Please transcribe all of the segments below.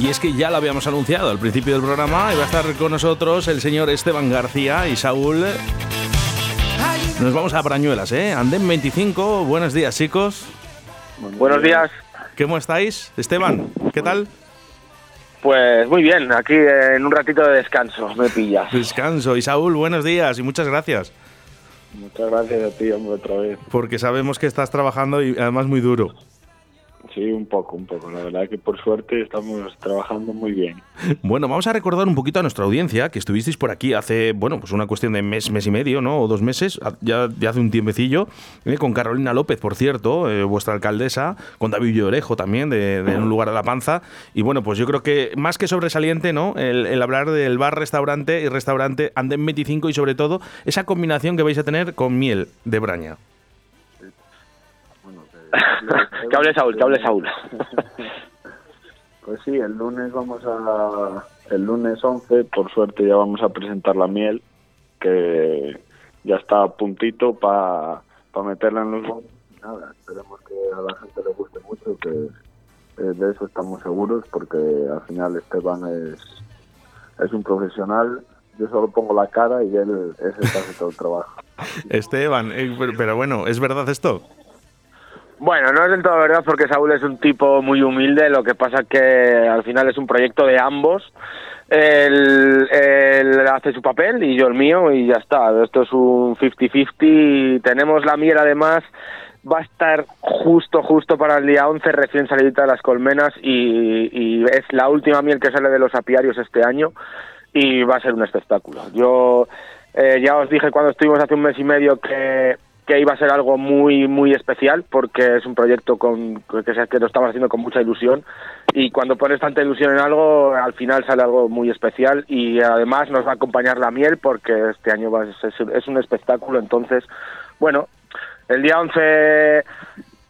Y es que ya lo habíamos anunciado al principio del programa y va a estar con nosotros el señor Esteban García y Saúl. Nos vamos a Brañuelas, ¿eh? Andén 25, buenos días chicos. Buenos días. ¿Cómo estáis? Esteban, ¿qué tal? Pues muy bien, aquí en un ratito de descanso, me pilla. Descanso. Y Saúl, buenos días y muchas gracias. Muchas gracias a ti, hombre, otra vez. Porque sabemos que estás trabajando y además muy duro. Sí, un poco, un poco. La verdad que por suerte estamos trabajando muy bien. Bueno, vamos a recordar un poquito a nuestra audiencia que estuvisteis por aquí hace, bueno, pues una cuestión de mes, mes y medio, ¿no? O dos meses, ya, hace un tiempecillo, ¿eh? con Carolina López, por cierto, eh, vuestra alcaldesa, con David Llorejo también, de, Un lugar a la panza. Y bueno, pues yo creo que más que sobresaliente, ¿no? El, hablar del bar, restaurante y restaurante Andén 25 y sobre todo esa combinación que vais a tener con miel de braña. que hable Saúl, que hable Saúl. pues sí, el lunes vamos a... El lunes 11, por suerte, ya vamos a presentar la miel, que ya está a puntito para meterla en los Nada, esperemos que a la gente le guste mucho, que eh, de eso estamos seguros, porque al final Esteban es, es un profesional yo solo pongo la cara y él es el que hace todo el trabajo. Esteban, eh, pero bueno, ¿es verdad esto? Bueno, no es del todo verdad porque Saúl es un tipo muy humilde, lo que pasa que al final es un proyecto de ambos. Él, hace su papel y yo el mío y ya está. Esto es un 50-50. Tenemos la miel además, va a estar justo, justo para el día 11 recién salidita de las colmenas y, es la última miel que sale de los apiarios este año y va a ser un espectáculo. Yo eh, ya os dije cuando estuvimos hace un mes y medio que que iba a ser algo muy muy especial porque es un proyecto con que, que lo estamos haciendo con mucha ilusión. Y cuando pones tanta ilusión en algo al final sale algo muy especial. Y además nos va a acompañar la miel porque este año va es un espectáculo. Entonces bueno el día 11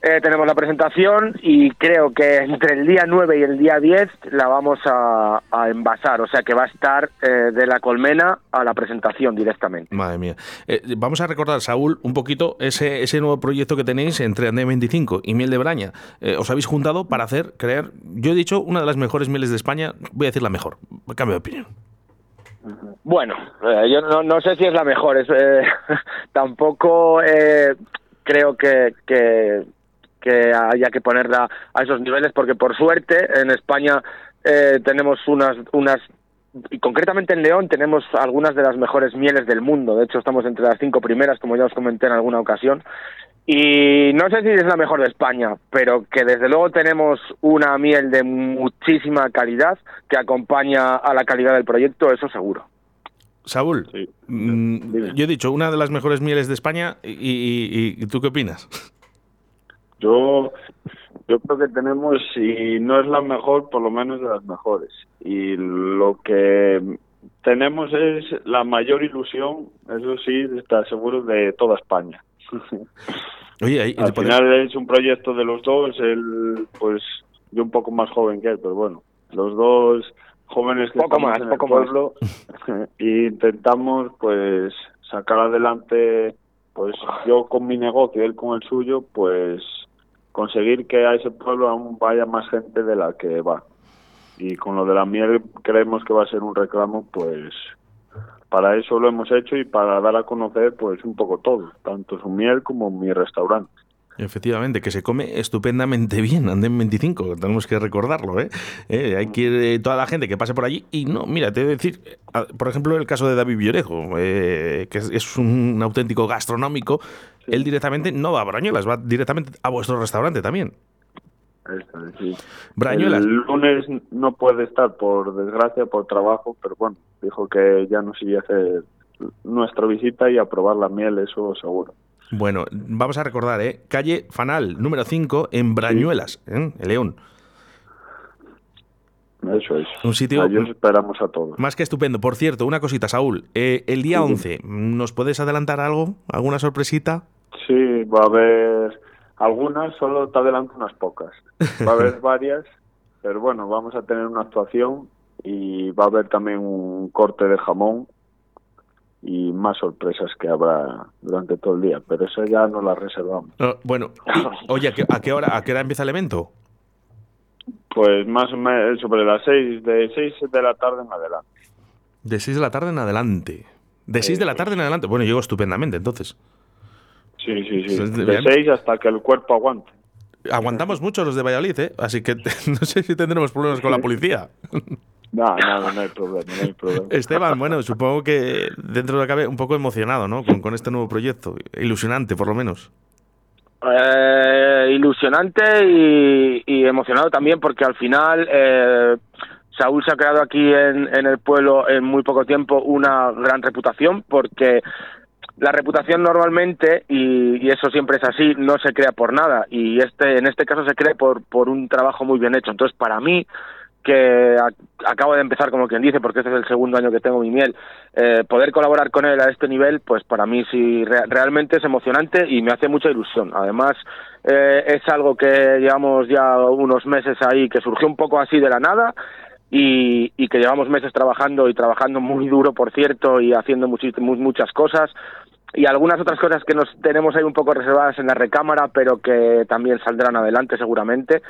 eh, tenemos la presentación y creo que entre el día 9 y el día 10 la vamos a, envasar, o sea que va a estar eh, de la colmena a la presentación directamente. Madre mía. Eh, vamos a recordar, Saúl, un poquito ese, ese nuevo proyecto que tenéis entre Ande 25 y Miel de Braña. os habéis juntado para hacer, creer, yo he dicho, una de las mejores mieles de España, voy a decir la mejor, cambio de opinión. Bueno, yo no, no, sé si es la mejor, es, tampoco creo que, que que haya que ponerla a esos niveles porque por suerte en España eh, tenemos unas unas y concretamente en León tenemos algunas de las mejores mieles del mundo. De hecho, estamos entre las cinco primeras, como ya os comenté en alguna ocasión. Y no sé si es la mejor de España, pero que desde luego tenemos una miel de muchísima calidad que acompaña a la calidad del proyecto, eso seguro. Saúl, mm, yo he dicho una de las mejores mieles de España y ¿tú qué opinas? Yo, yo creo que tenemos, si no es la mejor, por lo menos de las mejores. Y lo que tenemos es la mayor ilusión, eso sí, está seguro, de toda España. Oye, Al final es un proyecto de los dos, él, pues yo un poco más joven que él, pero bueno, los dos jóvenes que poco más, en poco el pueblo y intentamos pues sacar adelante pues yo con mi negocio y él con el suyo pues conseguir que a ese pueblo aún vaya más gente de la que va. Y con lo de la miel creemos que va a ser un reclamo, pues para eso lo hemos hecho y para dar a conocer pues un poco todo, tanto su miel como mi restaurante. Efectivamente, que se come estupendamente bien, Anden 25, tenemos que recordarlo, ¿eh? ¿Eh? hay que ir eh, toda la gente que pase por allí y no, mira, te voy a decir, por ejemplo, el caso de David Villerejo, eh, que es, un auténtico gastronómico, él directamente no va a Brañuelas, va directamente a vuestro restaurante también. Sí. Brañuelas. El lunes no puede estar, por desgracia, por trabajo, pero bueno, dijo que ya nos iba a hacer nuestra visita y a probar la miel, eso seguro. Bueno, vamos a recordar, ¿eh? Calle Fanal, número 5, en Brañuelas, ¿eh? en León. Eso es. Un sitio. esperamos a todos. Más que estupendo. Por cierto, una cosita, Saúl. Eh, el día 11, ¿nos puedes adelantar algo? ¿Alguna sorpresita? Sí, va a haber algunas, solo te adelanto unas pocas. Va a haber varias, pero bueno, vamos a tener una actuación y va a haber también un corte de jamón y más sorpresas que habrá durante todo el día, pero eso ya no las reservamos. bueno, oye, ¿a qué, hora, ¿a qué hora empieza el evento? Pues más o menos sobre las 6, de 6 de la tarde en adelante. De 6 de la tarde en adelante. De 6 de la tarde en adelante. Bueno, llego estupendamente entonces. Sí, sí, sí. De bien. 6 hasta que el cuerpo aguante. Aguantamos mucho los de Valladolid, ¿eh? Así que no sé si tendremos problemas con la policía. No, no, no hay problema, no hay problema. Esteban, bueno, supongo que dentro de lo que cabe un poco emocionado, ¿no? Con, con este nuevo proyecto. Ilusionante, por lo menos. Eh, ilusionante y, y emocionado también porque al final eh, Saúl se ha creado aquí en, en el pueblo en muy poco tiempo una gran reputación porque la reputación normalmente y, y eso siempre es así no se crea por nada y este en este caso se crea por por un trabajo muy bien hecho entonces para mí que acabo de empezar como quien dice porque este es el segundo año que tengo mi miel eh, poder colaborar con él a este nivel pues para mí sí re- realmente es emocionante y me hace mucha ilusión. Además eh, es algo que llevamos ya unos meses ahí que surgió un poco así de la nada y, y que llevamos meses trabajando y trabajando muy duro por cierto y haciendo muchas cosas. Y algunas otras cosas que nos tenemos ahí un poco reservadas en la recámara pero que también saldrán adelante seguramente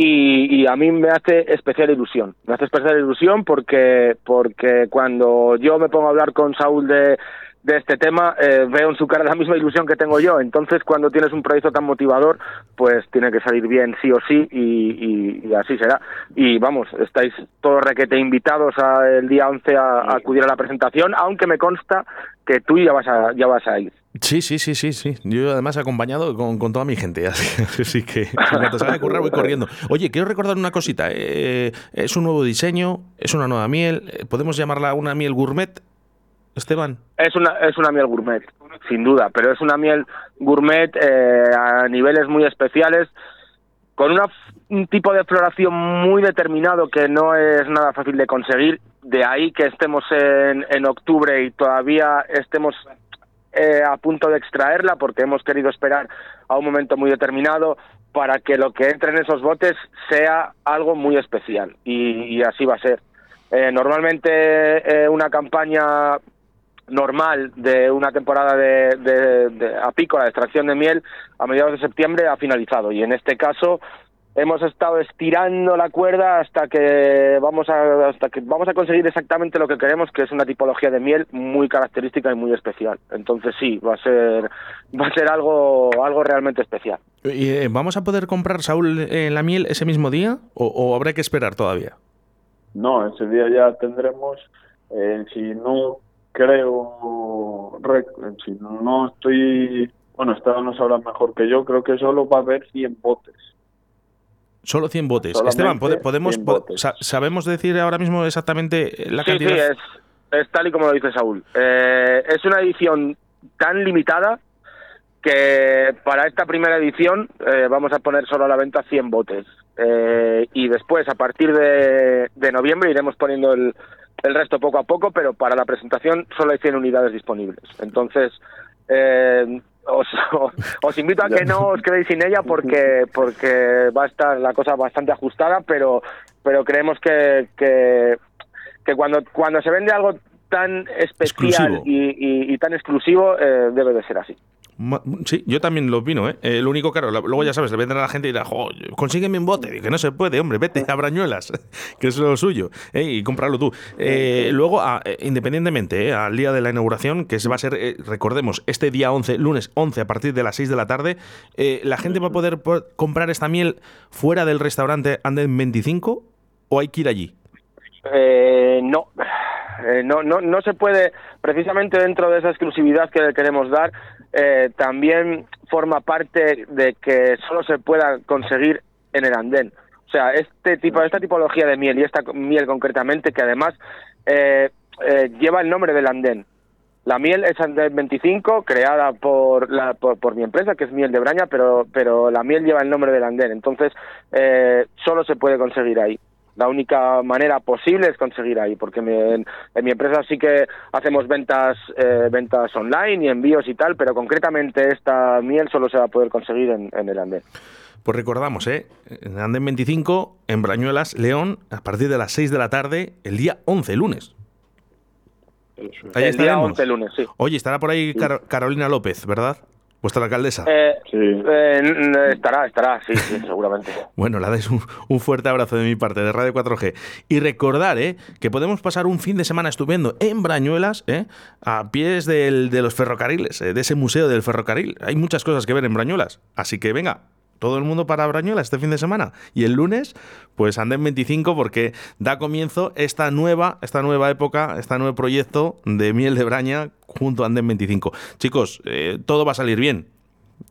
y, y a mí me hace especial ilusión. Me hace especial ilusión porque, porque cuando yo me pongo a hablar con Saúl de, de este tema, eh, veo en su cara la misma ilusión que tengo yo. Entonces, cuando tienes un proyecto tan motivador, pues tiene que salir bien sí o sí y, y- y así será. Y vamos, estáis todos requete invitados a, el día 11 a, a acudir a la presentación, aunque me consta que tú ya vas a, ya vas a ir. Sí, sí, sí, sí, sí. Yo además acompañado con, con toda mi gente. Así, así que en cuanto salga de currar voy corriendo. Oye, quiero recordar una cosita. eh, es un nuevo diseño, es una nueva miel. eh, ¿Podemos llamarla una miel gourmet, Esteban? Es una, es una miel gourmet, sin duda, pero es una miel gourmet eh, a niveles muy especiales, con una, un tipo de floración muy determinado que no es nada fácil de conseguir. De ahí que estemos en, en octubre y todavía estemos eh, a punto de extraerla porque hemos querido esperar a un momento muy determinado para que lo que entre en esos botes sea algo muy especial y, y así va a ser. Eh, normalmente eh, una campaña normal de una temporada de, de, de apícola, de extracción de miel, a mediados de septiembre ha finalizado. Y en este caso hemos estado estirando la cuerda hasta que vamos a hasta que vamos a conseguir exactamente lo que queremos, que es una tipología de miel muy característica y muy especial. Entonces sí, va a ser va a ser algo algo realmente especial. Y, eh, ¿Vamos a poder comprar, Saúl, eh, la miel ese mismo día o, o habrá que esperar todavía? No, ese día ya tendremos, eh, si no creo, si no estoy, bueno, Esteban lo sabrá mejor que yo, creo que solo va a haber 100 botes. Solo 100 botes. Solamente Esteban, ¿pode- podemos, 100 po- botes. sa- ¿sabemos decir ahora mismo exactamente la sí, cantidad? sí, es, es tal y como lo dice Saúl. Eh, es una edición tan limitada que para esta primera edición eh, vamos a poner solo a la venta 100 botes. Eh, y después, a partir de, de noviembre, iremos poniendo el, el resto poco a poco, pero para la presentación solo hay 100 unidades disponibles. Entonces, eh, os, os invito a que no os quedéis sin ella porque porque va a estar la cosa bastante ajustada, pero pero creemos que, que, que cuando, cuando se vende algo tan especial y, y- y tan exclusivo, eh, debe de ser así. Sí, yo también lo opino, ¿eh? Eh, lo único, claro, la- luego ya sabes, le venden a la gente y dirá, consígueme un bote. Y que no se puede, hombre, vete a Brañuelas, que es lo suyo, ¿eh? y cómpralo tú. Eh, luego, ah, eh, independientemente, ¿eh? al día de la inauguración, que va a ser, eh, recordemos, este día 11, lunes 11, a partir de las 6 de la tarde, eh, ¿la gente va a poder po- comprar esta miel fuera del restaurante Anden 25 o hay que ir allí? Eh, no. Eh, no, no, no se puede, precisamente dentro de esa exclusividad que le queremos dar, eh, también forma parte de que solo se pueda conseguir en el andén. O sea, este tipo, esta tipología de miel y esta miel concretamente, que además eh, eh, lleva el nombre del andén. La miel es Andén 25, creada por, la, por, por mi empresa, que es Miel de Braña, pero, pero la miel lleva el nombre del andén. Entonces, eh, solo se puede conseguir ahí. La única manera posible es conseguir ahí, porque en, en mi empresa sí que hacemos ventas eh, ventas online y envíos y tal, pero concretamente esta miel solo se va a poder conseguir en, en el andén. Pues recordamos, ¿eh? En Anden 25, en Brañuelas, León, a partir de las 6 de la tarde, el día 11, lunes. Ahí el día estaremos. 11 lunes, sí. Oye, estará por ahí Car- Carolina López, ¿verdad? Vuestra alcaldesa. Eh, Sí. eh, estará, estará, sí, sí, seguramente. Bueno, la dais un, un fuerte abrazo de mi parte, de Radio 4G. Y recordar ¿eh? que podemos pasar un fin de semana estupendo en Brañuelas, ¿eh? a pies del- de los ferrocarriles, ¿eh? de ese museo del ferrocarril. Hay muchas cosas que ver en Brañuelas. Así que venga, todo el mundo para Brañuelas este fin de semana. Y el lunes, pues anden 25 porque da comienzo esta nueva, esta nueva época, este nuevo proyecto de Miel de Braña junto a Anden 25. Chicos, eh, todo va a salir bien.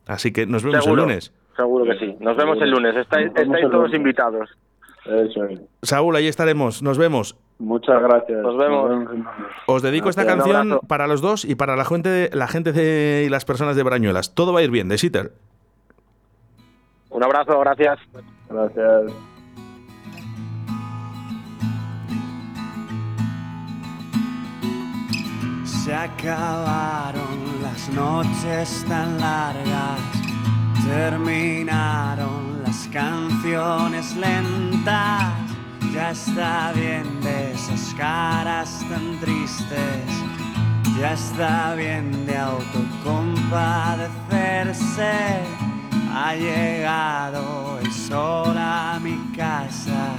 Así que nos vemos Seguro, el lunes. Seguro que sí. Nos vemos el lunes. Estáis, todos lunes. invitados. Eso es. Saúl, ahí estaremos. Nos vemos. Muchas gracias. Nos vemos. Os dedico esta Gracias, canción para los dos y para la gente, de, la gente de- y las personas de Brañuelas. Todo va a ir bien, de Sitter. Un abrazo, gracias. Gracias. Se acabaron las noches tan largas, terminaron las canciones lentas. Ya está bien de esas caras tan tristes, ya está bien de autocompadecerse. Ha llegado el sol a mi casa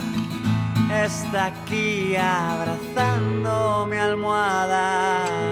está aquí abrazando mi almohada.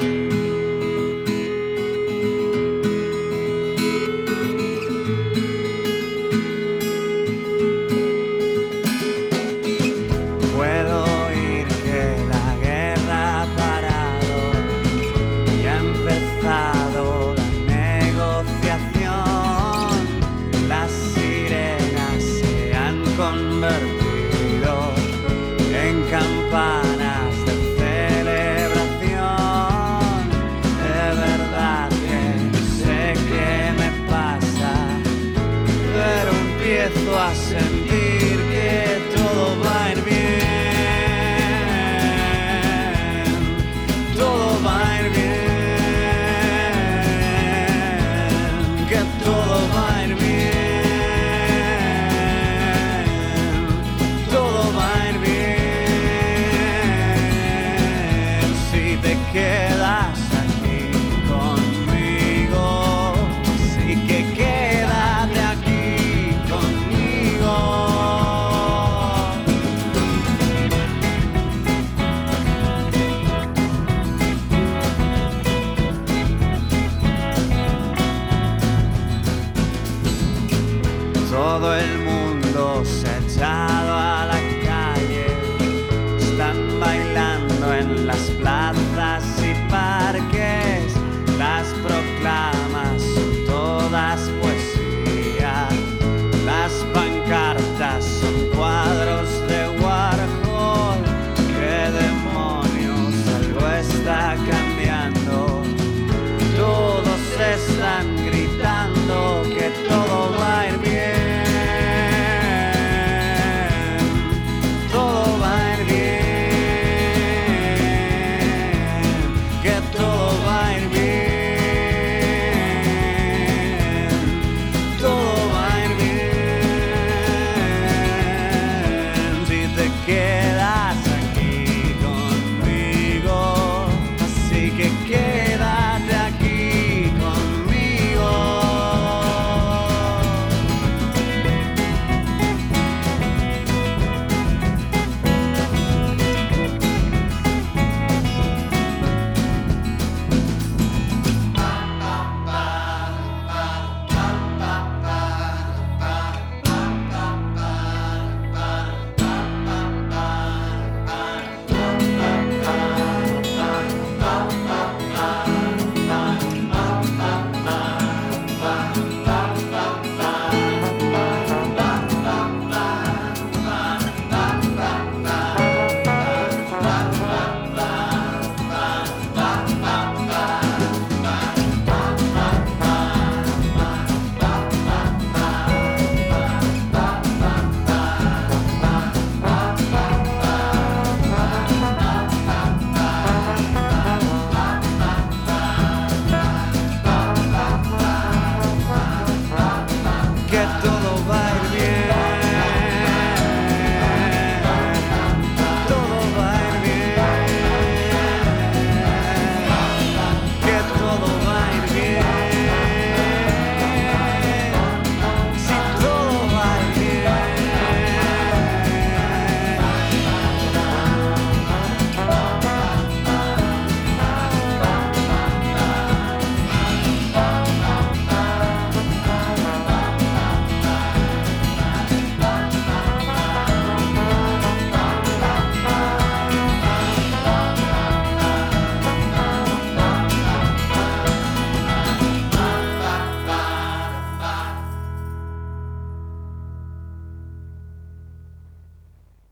Todo el